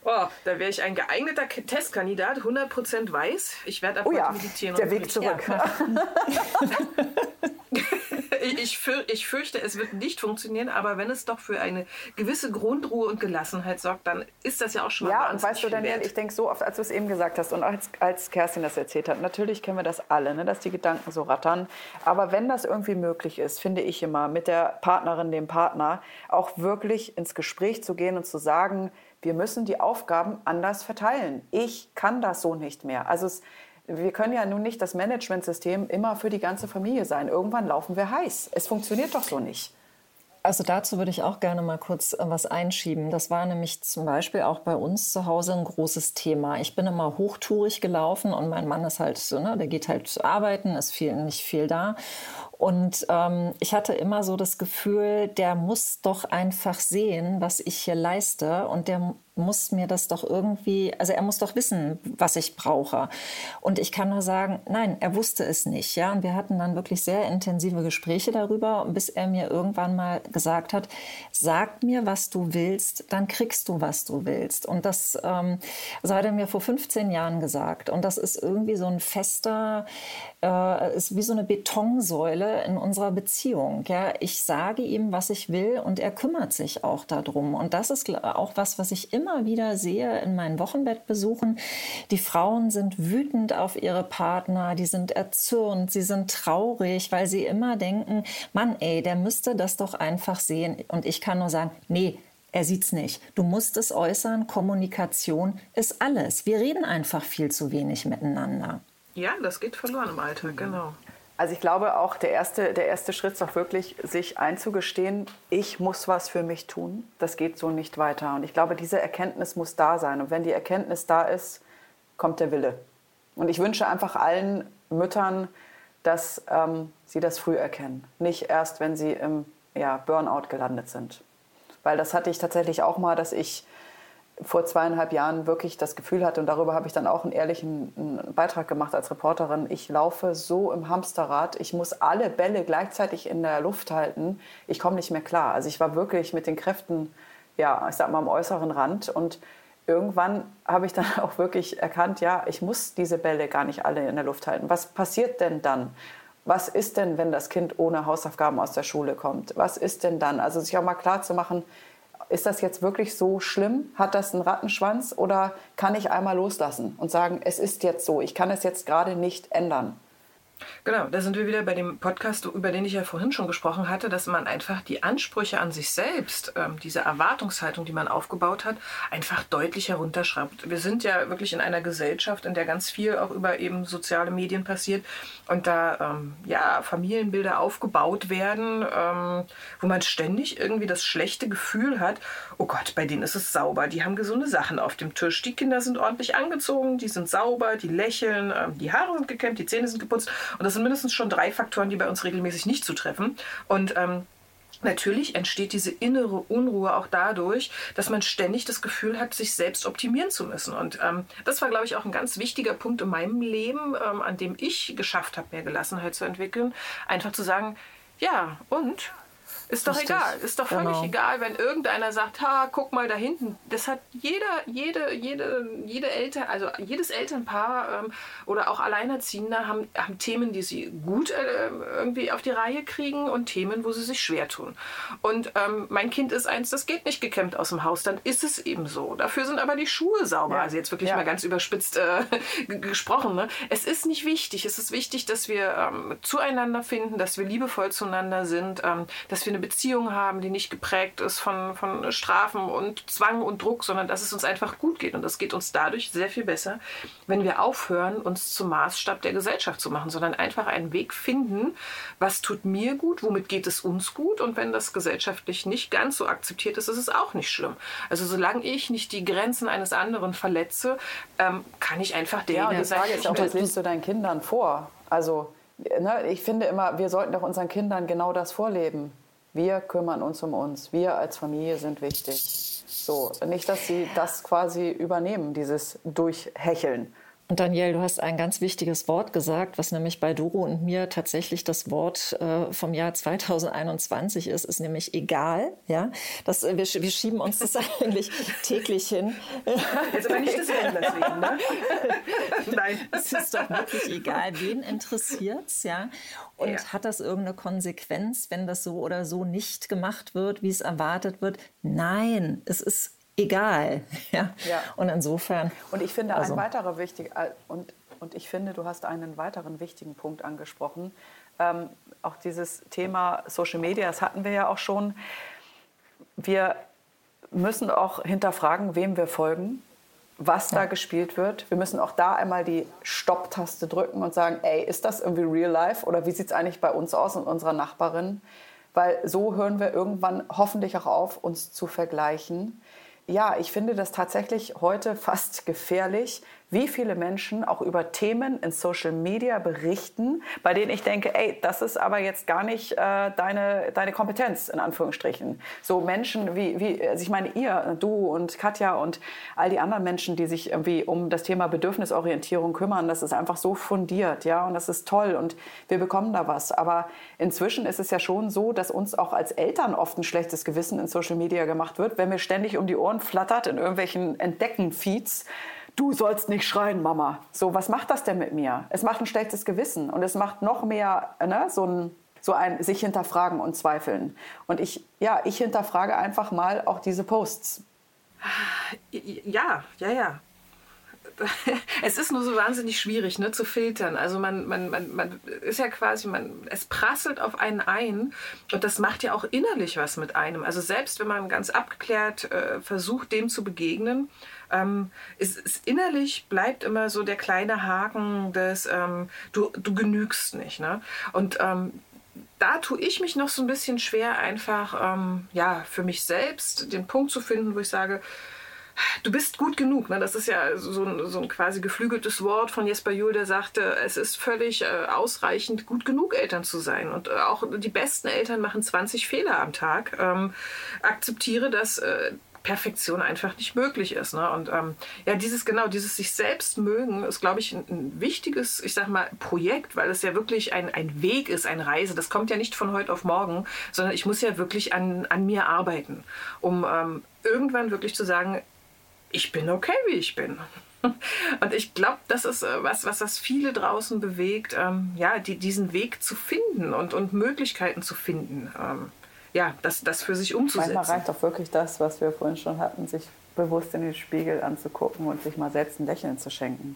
Oh, da wäre ich ein geeigneter Testkandidat, 100% weiß. Ich werde ab oh ja, meditieren. Der Weg zurück. Ja. ich, für, ich fürchte, es wird nicht funktionieren, aber wenn es doch für eine gewisse Grundruhe und Gelassenheit sorgt, dann ist das ja auch schon mal Ja, und weißt du, Daniel, ich denke so oft, als du es eben gesagt hast und als, als Kerstin das erzählt hat, natürlich kennen wir das alle, ne, dass die Gedanken so rattern. Aber wenn das irgendwie möglich ist, finde ich immer, mit der Partnerin, dem Partner, auch wirklich ins Gespräch zu gehen und zu sagen, wir müssen die Aufgaben anders verteilen. Ich kann das so nicht mehr. Also es, wir können ja nun nicht das Managementsystem immer für die ganze Familie sein. Irgendwann laufen wir heiß. Es funktioniert doch so nicht. Also dazu würde ich auch gerne mal kurz äh, was einschieben. Das war nämlich zum Beispiel auch bei uns zu Hause ein großes Thema. Ich bin immer hochtourig gelaufen und mein Mann ist halt so, ne, der geht halt arbeiten, ist viel, nicht viel da. Und ähm, ich hatte immer so das Gefühl, der muss doch einfach sehen, was ich hier leiste. Und der muss mir das doch irgendwie, also er muss doch wissen, was ich brauche. Und ich kann nur sagen, nein, er wusste es nicht. Ja, und wir hatten dann wirklich sehr intensive Gespräche darüber, bis er mir irgendwann mal gesagt hat, sag mir, was du willst, dann kriegst du, was du willst. Und das, ähm, das hat er mir vor 15 Jahren gesagt. Und das ist irgendwie so ein fester, äh, ist wie so eine Betonsäule in unserer Beziehung. Ja, ich sage ihm, was ich will und er kümmert sich auch darum. Und das ist auch was, was ich immer immer wieder sehe in meinen Wochenbettbesuchen. Die Frauen sind wütend auf ihre Partner, die sind erzürnt, sie sind traurig, weil sie immer denken, Mann, ey, der müsste das doch einfach sehen. Und ich kann nur sagen, nee, er sieht's nicht. Du musst es äußern. Kommunikation ist alles. Wir reden einfach viel zu wenig miteinander. Ja, das geht verloren im Alltag, genau. Also ich glaube auch, der erste, der erste Schritt ist auch wirklich, sich einzugestehen, ich muss was für mich tun. Das geht so nicht weiter. Und ich glaube, diese Erkenntnis muss da sein. Und wenn die Erkenntnis da ist, kommt der Wille. Und ich wünsche einfach allen Müttern, dass ähm, sie das früh erkennen. Nicht erst, wenn sie im ja, Burnout gelandet sind. Weil das hatte ich tatsächlich auch mal, dass ich vor zweieinhalb Jahren wirklich das Gefühl hatte, und darüber habe ich dann auch einen ehrlichen Beitrag gemacht als Reporterin, ich laufe so im Hamsterrad, ich muss alle Bälle gleichzeitig in der Luft halten, ich komme nicht mehr klar. Also ich war wirklich mit den Kräften, ja, ich sag mal am äußeren Rand und irgendwann habe ich dann auch wirklich erkannt, ja, ich muss diese Bälle gar nicht alle in der Luft halten. Was passiert denn dann? Was ist denn, wenn das Kind ohne Hausaufgaben aus der Schule kommt? Was ist denn dann? Also sich auch mal klar zu machen, ist das jetzt wirklich so schlimm? Hat das einen Rattenschwanz oder kann ich einmal loslassen und sagen, es ist jetzt so, ich kann es jetzt gerade nicht ändern? Genau, da sind wir wieder bei dem Podcast, über den ich ja vorhin schon gesprochen hatte, dass man einfach die Ansprüche an sich selbst, ähm, diese Erwartungshaltung, die man aufgebaut hat, einfach deutlich herunterschraubt. Wir sind ja wirklich in einer Gesellschaft, in der ganz viel auch über eben soziale Medien passiert und da ähm, ja Familienbilder aufgebaut werden, ähm, wo man ständig irgendwie das schlechte Gefühl hat, oh Gott, bei denen ist es sauber, die haben gesunde Sachen auf dem Tisch, die Kinder sind ordentlich angezogen, die sind sauber, die lächeln, ähm, die Haare sind gekämmt, die Zähne sind geputzt und das sind mindestens schon drei Faktoren, die bei uns regelmäßig nicht zutreffen. Und ähm, Natürlich entsteht diese innere Unruhe auch dadurch, dass man ständig das Gefühl hat, sich selbst optimieren zu müssen. Und ähm, das war, glaube ich, auch ein ganz wichtiger Punkt in meinem Leben, ähm, an dem ich geschafft habe, mehr Gelassenheit zu entwickeln. Einfach zu sagen, ja, und Ist doch egal. Ist doch völlig genau. egal, wenn irgendeiner sagt, ha, guck mal da hinten. Das hat jeder, jede, jede, jede Eltern, also jedes Elternpaar ähm, oder auch Alleinerziehende haben, haben Themen, die sie gut äh, irgendwie auf die Reihe kriegen und Themen, wo sie sich schwer tun. Und ähm, mein Kind ist eins, das geht nicht gekämmt aus dem Haus, dann ist es eben so. Dafür sind aber die Schuhe sauber. Ja. Also jetzt wirklich ja. mal ganz überspitzt äh, gesprochen. Ne? Es ist nicht wichtig. Es ist wichtig, dass wir ähm, zueinander finden, dass wir liebevoll zueinander sind, ähm, dass wir eine Beziehung haben, die nicht geprägt ist von, von Strafen und Zwang und Druck, sondern dass es uns einfach gut geht. Und das geht uns dadurch sehr viel besser, wenn wir aufhören, uns zum Maßstab der Gesellschaft zu machen, sondern einfach einen Weg finden, was tut mir gut, womit geht es uns gut. Und wenn das gesellschaftlich nicht ganz so akzeptiert ist, ist es auch nicht schlimm. Also solange ich nicht die Grenzen eines anderen verletze, ähm, kann ich einfach der Ja, und die Frage ist auch, was lebst du deinen Kindern vor? Also ne, ich finde immer, wir sollten doch unseren Kindern genau das vorleben. Wir kümmern uns um uns. Wir als Familie sind wichtig. So, nicht, dass sie das quasi übernehmen, dieses Durchhecheln. Und Daniel, du hast ein ganz wichtiges Wort gesagt, was nämlich bei Doro und mir tatsächlich das Wort äh, vom Jahr 2021 ist, ist nämlich egal. Ja, das, äh, wir, wir schieben uns das eigentlich täglich hin. Jetzt aber nicht das deswegen, ne? Nein. Es ist doch wirklich egal, wen interessiert's, ja? Und ja. hat das irgendeine Konsequenz, wenn das so oder so nicht gemacht wird, wie es erwartet wird? Nein, es ist egal. Ja? ja. Und insofern. Und ich finde, also. ein weiterer wichtig, äh, und, und ich finde, du hast einen weiteren wichtigen Punkt angesprochen. Ähm, auch dieses Thema Social Media, das hatten wir ja auch schon. Wir müssen auch hinterfragen, wem wir folgen, was ja. da gespielt wird. Wir müssen auch da einmal die Stopp-Taste drücken und sagen, ey, ist das irgendwie real life oder wie sieht es eigentlich bei uns aus und unserer Nachbarin? Weil so hören wir irgendwann hoffentlich auch auf, uns zu vergleichen ja, ich finde das tatsächlich heute fast gefährlich, wie viele Menschen auch über Themen in Social Media berichten, bei denen ich denke, ey, das ist aber jetzt gar nicht äh, deine, deine Kompetenz, in Anführungsstrichen. So Menschen wie, wie, also ich meine, ihr, du und Katja und all die anderen Menschen, die sich irgendwie um das Thema Bedürfnisorientierung kümmern, das ist einfach so fundiert, ja, und das ist toll und wir bekommen da was. Aber inzwischen ist es ja schon so, dass uns auch als Eltern oft ein schlechtes Gewissen in Social Media gemacht wird, wenn mir ständig um die Ohren flattert in irgendwelchen Entdecken-Feeds, du sollst nicht schreien, Mama. So, was macht das denn mit mir? Es macht ein schlechtes Gewissen und es macht noch mehr ne, so ein so ein sich hinterfragen und zweifeln. Und ich, ja, ich hinterfrage einfach mal auch diese Posts. Ja, ja, ja. Es ist nur so wahnsinnig schwierig ne, zu filtern. Also man, man, man, man ist ja quasi, man, es prasselt auf einen ein und das macht ja auch innerlich was mit einem. Also selbst wenn man ganz abgeklärt äh, versucht, dem zu begegnen, ähm, es, es, innerlich bleibt immer so der kleine Haken des, ähm, du, du genügst nicht. Ne? Und ähm, da tue ich mich noch so ein bisschen schwer, einfach ähm, ja, für mich selbst den Punkt zu finden, wo ich sage, du bist gut genug. Ne? Das ist ja so ein, so ein quasi geflügeltes Wort von Jesper Juhl, der sagte, es ist völlig äh, ausreichend, gut genug Eltern zu sein. Und äh, auch die besten Eltern machen 20 Fehler am Tag. Ähm, akzeptiere, dass äh, Perfektion einfach nicht möglich ist. Ne? Und ähm, ja, dieses genau, dieses sich selbst mögen, ist, glaube ich, ein, ein, wichtiges, ich sag mal, Projekt, weil es ja wirklich ein, ein Weg ist, eine Reise. Das kommt ja nicht von heute auf morgen, sondern ich muss ja wirklich an, an mir arbeiten, um ähm, irgendwann wirklich zu sagen, ich bin okay, wie ich bin. Und ich glaube, das ist äh, was, was das viele draußen bewegt, ähm, ja, die, diesen Weg zu finden und, und Möglichkeiten zu finden. Ähm, ja, das, das für sich umzusetzen. Manchmal reicht doch wirklich das, was wir vorhin schon hatten, sich bewusst in den Spiegel anzugucken und sich mal selbst ein Lächeln zu schenken.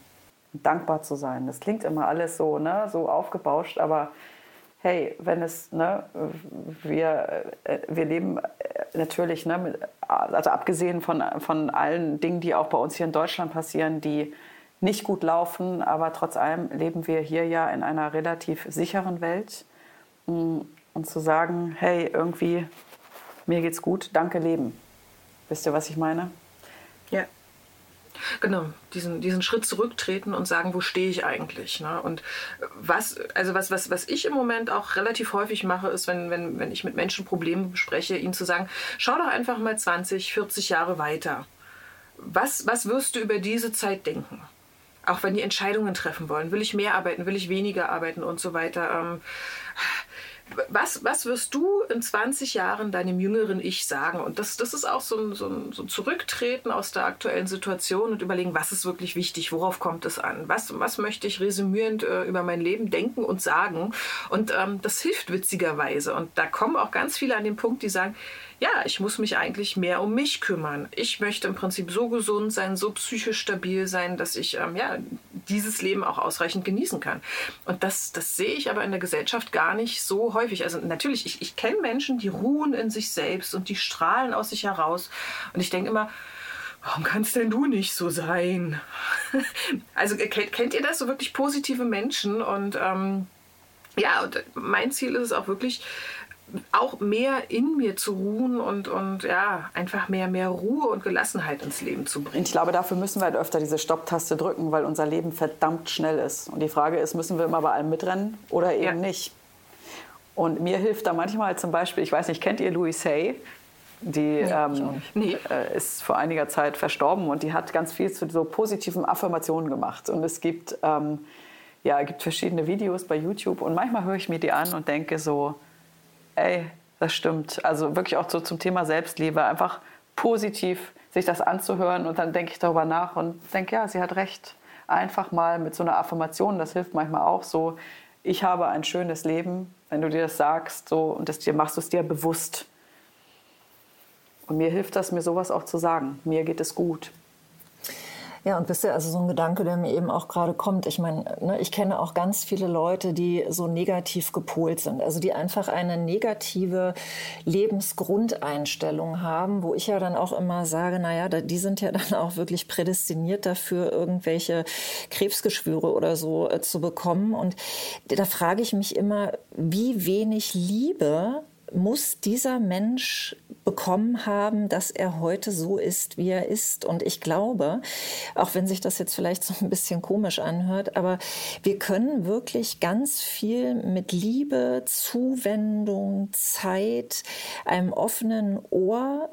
Und dankbar zu sein. Das klingt immer alles so, ne, so aufgebauscht, aber hey, wenn es, ne, wir, äh, wir leben äh, natürlich, ne, also abgesehen von, von allen Dingen, die auch bei uns hier in Deutschland passieren, die nicht gut laufen, aber trotz allem leben wir hier ja in einer relativ sicheren Welt. Und zu sagen, hey, irgendwie, mir geht's gut, danke Leben. Wisst ihr, was ich meine? Ja. Genau, diesen, diesen Schritt zurücktreten und sagen, wo stehe ich eigentlich? Ne? Und was, also was, was, was ich im Moment auch relativ häufig mache, ist, wenn, wenn, wenn ich mit Menschen Probleme bespreche, ihnen zu sagen, schau doch einfach mal 20, 40 Jahre weiter. Was, was wirst du über diese Zeit denken? Auch wenn die Entscheidungen treffen wollen. Will ich mehr arbeiten, will ich weniger arbeiten und so weiter. Ähm, was, was wirst du in 20 Jahren deinem jüngeren Ich sagen? Und das, das ist auch so ein, so, ein, so ein Zurücktreten aus der aktuellen Situation und überlegen, was ist wirklich wichtig, worauf kommt es an? Was, was möchte ich resümierend äh, über mein Leben denken und sagen? Und ähm, das hilft witzigerweise. Und da kommen auch ganz viele an den Punkt, die sagen, ja, ich muss mich eigentlich mehr um mich kümmern. Ich möchte im Prinzip so gesund sein, so psychisch stabil sein, dass ich ähm, ja, dieses Leben auch ausreichend genießen kann. Und das, das sehe ich aber in der Gesellschaft gar nicht so häufig. Also natürlich, ich, ich kenne Menschen, die ruhen in sich selbst und die strahlen aus sich heraus. Und ich denke immer, warum kannst denn du nicht so sein? also kennt, kennt ihr das so wirklich positive Menschen? Und ähm, ja, und mein Ziel ist es auch wirklich, auch mehr in mir zu ruhen und, und ja, einfach mehr, mehr Ruhe und Gelassenheit ins Leben zu bringen. Ich glaube, dafür müssen wir halt öfter diese Stopptaste drücken, weil unser Leben verdammt schnell ist. Und die Frage ist, müssen wir immer bei allem mitrennen oder eben ja. nicht? Und mir hilft da manchmal zum Beispiel, ich weiß nicht, kennt ihr Louise Hay? Die nee, ähm, nee. äh, ist vor einiger Zeit verstorben und die hat ganz viel zu so positiven Affirmationen gemacht. Und es gibt, ähm, ja, gibt verschiedene Videos bei YouTube und manchmal höre ich mir die an und denke so, ey, das stimmt. Also wirklich auch so zum Thema Selbstliebe, einfach positiv sich das anzuhören und dann denke ich darüber nach und denke, ja, sie hat recht. Einfach mal mit so einer Affirmation, das hilft manchmal auch so, ich habe ein schönes Leben, wenn du dir das sagst so, und das dir, machst du es dir bewusst. Und mir hilft das, mir sowas auch zu sagen. Mir geht es gut. Ja, und wisst ihr, also so ein Gedanke, der mir eben auch gerade kommt. Ich meine, ne, ich kenne auch ganz viele Leute, die so negativ gepolt sind. Also die einfach eine negative Lebensgrundeinstellung haben, wo ich ja dann auch immer sage, naja, die sind ja dann auch wirklich prädestiniert dafür, irgendwelche Krebsgeschwüre oder so äh, zu bekommen. Und da frage ich mich immer, wie wenig Liebe muss dieser Mensch bekommen haben, dass er heute so ist, wie er ist. Und ich glaube, auch wenn sich das jetzt vielleicht so ein bisschen komisch anhört, aber wir können wirklich ganz viel mit Liebe, Zuwendung, Zeit, einem offenen Ohr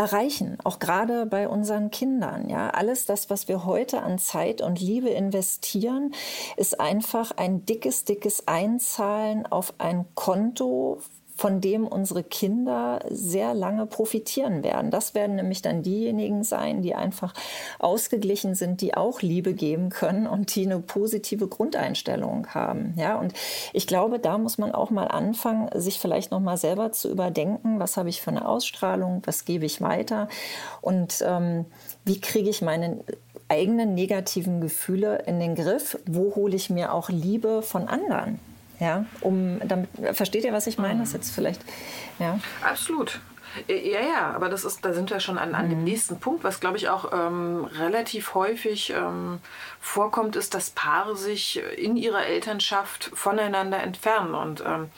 erreichen, auch gerade bei unseren Kindern. Ja, alles das, was wir heute an Zeit und Liebe investieren, ist einfach ein dickes, dickes Einzahlen auf ein Konto von dem unsere Kinder sehr lange profitieren werden. Das werden nämlich dann diejenigen sein, die einfach ausgeglichen sind, die auch Liebe geben können und die eine positive Grundeinstellung haben. Ja, und ich glaube, da muss man auch mal anfangen, sich vielleicht noch mal selber zu überdenken, was habe ich für eine Ausstrahlung, was gebe ich weiter und ähm, wie kriege ich meine eigenen negativen Gefühle in den Griff? Wo hole ich mir auch Liebe von anderen? Ja, um damit, versteht ihr, was ich meine? Das ist jetzt vielleicht, ja. Absolut. Ja, ja, aber das ist, da sind wir schon an, an dem mhm. nächsten Punkt, was glaube ich auch ähm, relativ häufig ähm, vorkommt, ist, dass Paare sich in ihrer Elternschaft voneinander entfernen. Und ähm,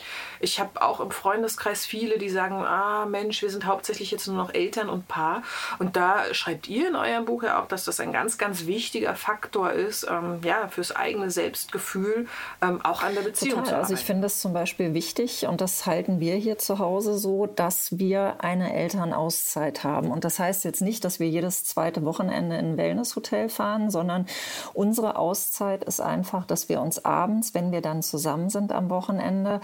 ich habe auch im Freundeskreis viele, die sagen, ah Mensch, wir sind hauptsächlich jetzt nur noch Eltern und Paar. Und da schreibt ihr in eurem Buch ja auch, dass das ein ganz, ganz wichtiger Faktor ist, ähm, ja, fürs eigene Selbstgefühl, ähm, auch an der Beziehung Total. zu arbeiten. Also ich finde es zum Beispiel wichtig und das halten wir hier zu Hause so, dass wir eine Elternauszeit haben. Und das heißt jetzt nicht, dass wir jedes zweite Wochenende in ein Wellnesshotel fahren, sondern unsere Auszeit ist einfach, dass wir uns abends, wenn wir dann zusammen sind am Wochenende,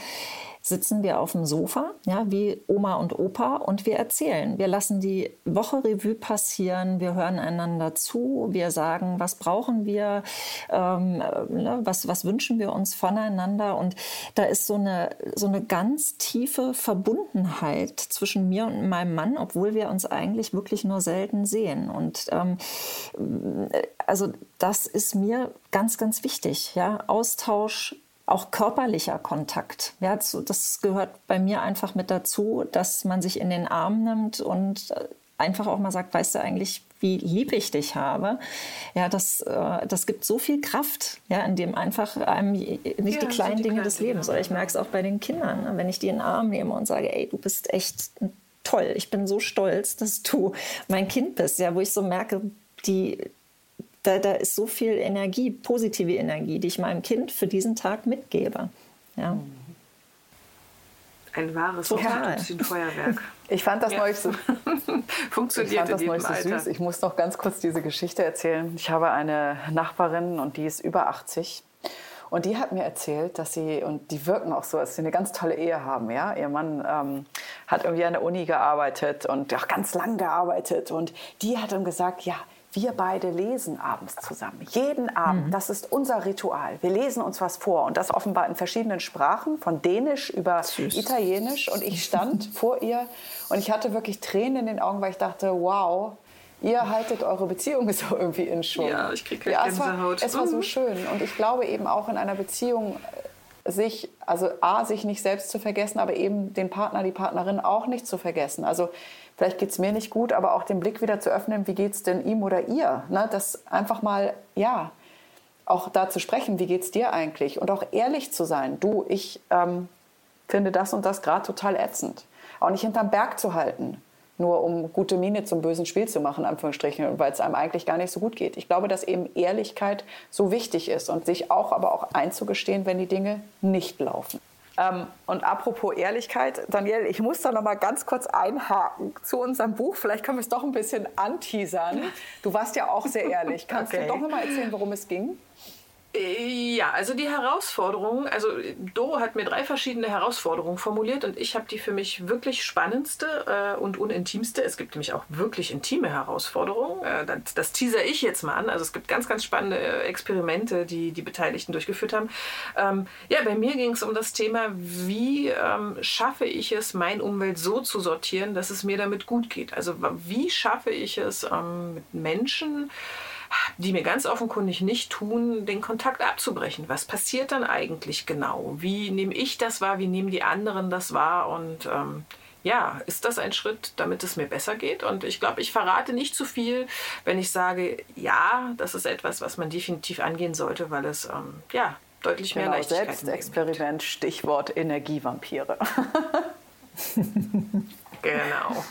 sitzen wir auf dem Sofa, ja, wie Oma und Opa, und wir erzählen. Wir lassen die Woche Revue passieren, wir hören einander zu, wir sagen, was brauchen wir, ähm, ne, was, was wünschen wir uns voneinander. Und da ist so eine, so eine ganz tiefe Verbundenheit zwischen mir und meinem Mann, obwohl wir uns eigentlich wirklich nur selten sehen. Und ähm, also das ist mir ganz, ganz wichtig. Ja? Austausch auch körperlicher Kontakt. Ja, das gehört bei mir einfach mit dazu, dass man sich in den Arm nimmt und äh, einfach auch mal sagt, weißt du eigentlich, wie lieb ich dich habe. Ja, das, äh, das gibt so viel Kraft, ja, in dem einfach einem nicht ja, die kleinen die Dinge des Lebens. Oder ich merke es auch bei den Kindern, ne? wenn ich die in den Arm nehme und sage, ey, du bist echt toll. Ich bin so stolz, dass du mein Kind bist. Ja, wo ich so merke, die, da, da ist so viel Energie, positive Energie, die ich meinem Kind für diesen Tag mitgebe. Ja. Ein wahres Feuerwerk. Ich fand das ja. neulich so. Funktioniert ich fand das neulich so süß. Ich muss noch ganz kurz diese Geschichte erzählen. Ich habe eine Nachbarin und die ist über 80 Und die hat mir erzählt, dass sie, und die wirken auch so, dass sie eine ganz tolle Ehe haben. Ja? Ihr Mann ähm, hat irgendwie an der Uni gearbeitet und auch ganz lang gearbeitet. Und die hat dann gesagt, ja, wir beide lesen abends zusammen. Jeden Abend. Mhm. Das ist unser Ritual. Wir lesen uns was vor. Und das offenbar in verschiedenen Sprachen, von Dänisch über Süß. Italienisch. Und ich stand vor ihr und ich hatte wirklich Tränen in den Augen, weil ich dachte, wow, ihr haltet eure Beziehung so irgendwie in Schwung. Ja, ich kriege ja, es war, es war so mhm. schön. Und ich glaube eben auch in einer Beziehung äh, sich, also A, sich nicht selbst zu vergessen, aber eben den Partner, die Partnerin auch nicht zu vergessen. Also vielleicht geht es mir nicht gut, aber auch den Blick wieder zu öffnen, wie geht es denn ihm oder ihr? Ne? Das einfach mal, ja, auch da zu sprechen, wie geht es dir eigentlich? Und auch ehrlich zu sein. Du, ich ähm, finde das und das gerade total ätzend. Auch nicht hinterm Berg zu halten nur um gute Miene zum bösen Spiel zu machen, Anführungsstrichen, weil es einem eigentlich gar nicht so gut geht. Ich glaube, dass eben Ehrlichkeit so wichtig ist und sich auch aber auch einzugestehen, wenn die Dinge nicht laufen. Ähm, und apropos Ehrlichkeit, Daniel, ich muss da noch mal ganz kurz einhaken zu unserem Buch. Vielleicht können wir es doch ein bisschen anteasern. Du warst ja auch sehr ehrlich. Kannst okay. du doch noch mal erzählen, worum es ging? Ja, also die Herausforderungen, also Doro hat mir drei verschiedene Herausforderungen formuliert und ich habe die für mich wirklich spannendste äh, und unintimste. Es gibt nämlich auch wirklich intime Herausforderungen. Äh, das, das teaser ich jetzt mal an. Also es gibt ganz, ganz spannende äh, Experimente, die die Beteiligten durchgeführt haben. Ähm, ja, bei mir ging es um das Thema, wie ähm, schaffe ich es, mein Umwelt so zu sortieren, dass es mir damit gut geht. Also wie schaffe ich es ähm, mit Menschen, die mir ganz offenkundig nicht tun, den Kontakt abzubrechen. Was passiert dann eigentlich genau? Wie nehme ich das wahr? Wie nehmen die anderen das wahr? Und ähm, ja, ist das ein Schritt, damit es mir besser geht? Und ich glaube, ich verrate nicht zu viel, wenn ich sage, ja, das ist etwas, was man definitiv angehen sollte, weil es ähm, ja deutlich mehr genau, Leichtigkeit Selbstexperiment, Stichwort Energievampire. genau.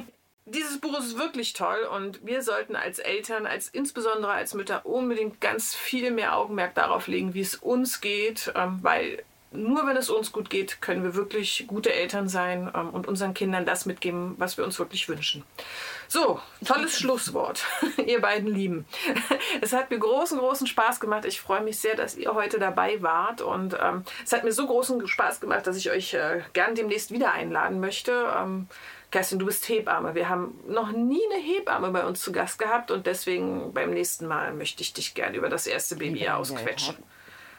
dieses Buch ist wirklich toll und wir sollten als Eltern, als insbesondere als Mütter unbedingt ganz viel mehr Augenmerk darauf legen, wie es uns geht, ähm, weil nur wenn es uns gut geht, können wir wirklich gute Eltern sein ähm, und unseren Kindern das mitgeben, was wir uns wirklich wünschen. So, tolles Schlusswort, ihr beiden Lieben. Es hat mir großen, großen Spaß gemacht. Ich freue mich sehr, dass ihr heute dabei wart und ähm, es hat mir so großen Spaß gemacht, dass ich euch äh, gern demnächst wieder einladen möchte. Ähm, Kerstin, du bist Hebamme. Wir haben noch nie eine Hebamme bei uns zu Gast gehabt und deswegen beim nächsten Mal möchte ich dich gerne über das erste Baby ja, ausquetschen.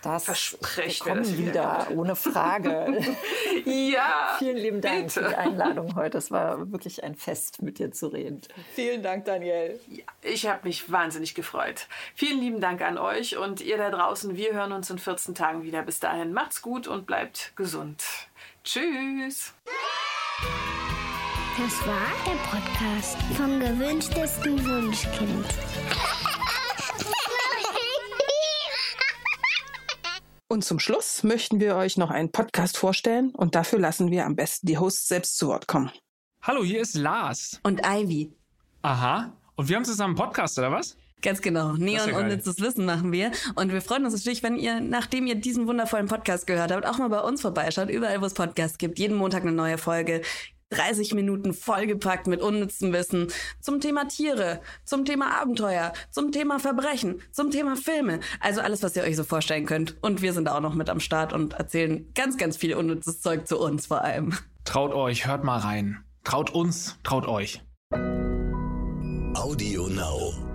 Das Versprechen wir das wieder, ohne Frage. ja. Vielen lieben Dank bitte. für die Einladung heute. Es war wirklich ein Fest, mit dir zu reden. Vielen Dank, Daniel. Ja, ich habe mich wahnsinnig gefreut. Vielen lieben Dank an euch und ihr da draußen. Wir hören uns in 14 Tagen wieder. Bis dahin macht's gut und bleibt gesund. Tschüss. Das war der Podcast vom gewünschtesten Wunschkind. Und zum Schluss möchten wir euch noch einen Podcast vorstellen und dafür lassen wir am besten die Hosts selbst zu Wort kommen. Hallo, hier ist Lars. Und Ivy. Aha. Und wir haben zusammen einen Podcast, oder was? Ganz genau. Neon ja unnützes Wissen machen wir. Und wir freuen uns natürlich, wenn ihr, nachdem ihr diesen wundervollen Podcast gehört habt, auch mal bei uns vorbeischaut. Überall, wo es Podcasts gibt. Jeden Montag eine neue Folge. 30 Minuten vollgepackt mit unnützem Wissen zum Thema Tiere, zum Thema Abenteuer, zum Thema Verbrechen, zum Thema Filme. Also alles, was ihr euch so vorstellen könnt. Und wir sind auch noch mit am Start und erzählen ganz, ganz viel unnützes Zeug zu uns vor allem. Traut euch, hört mal rein. Traut uns, traut euch. Audio Now.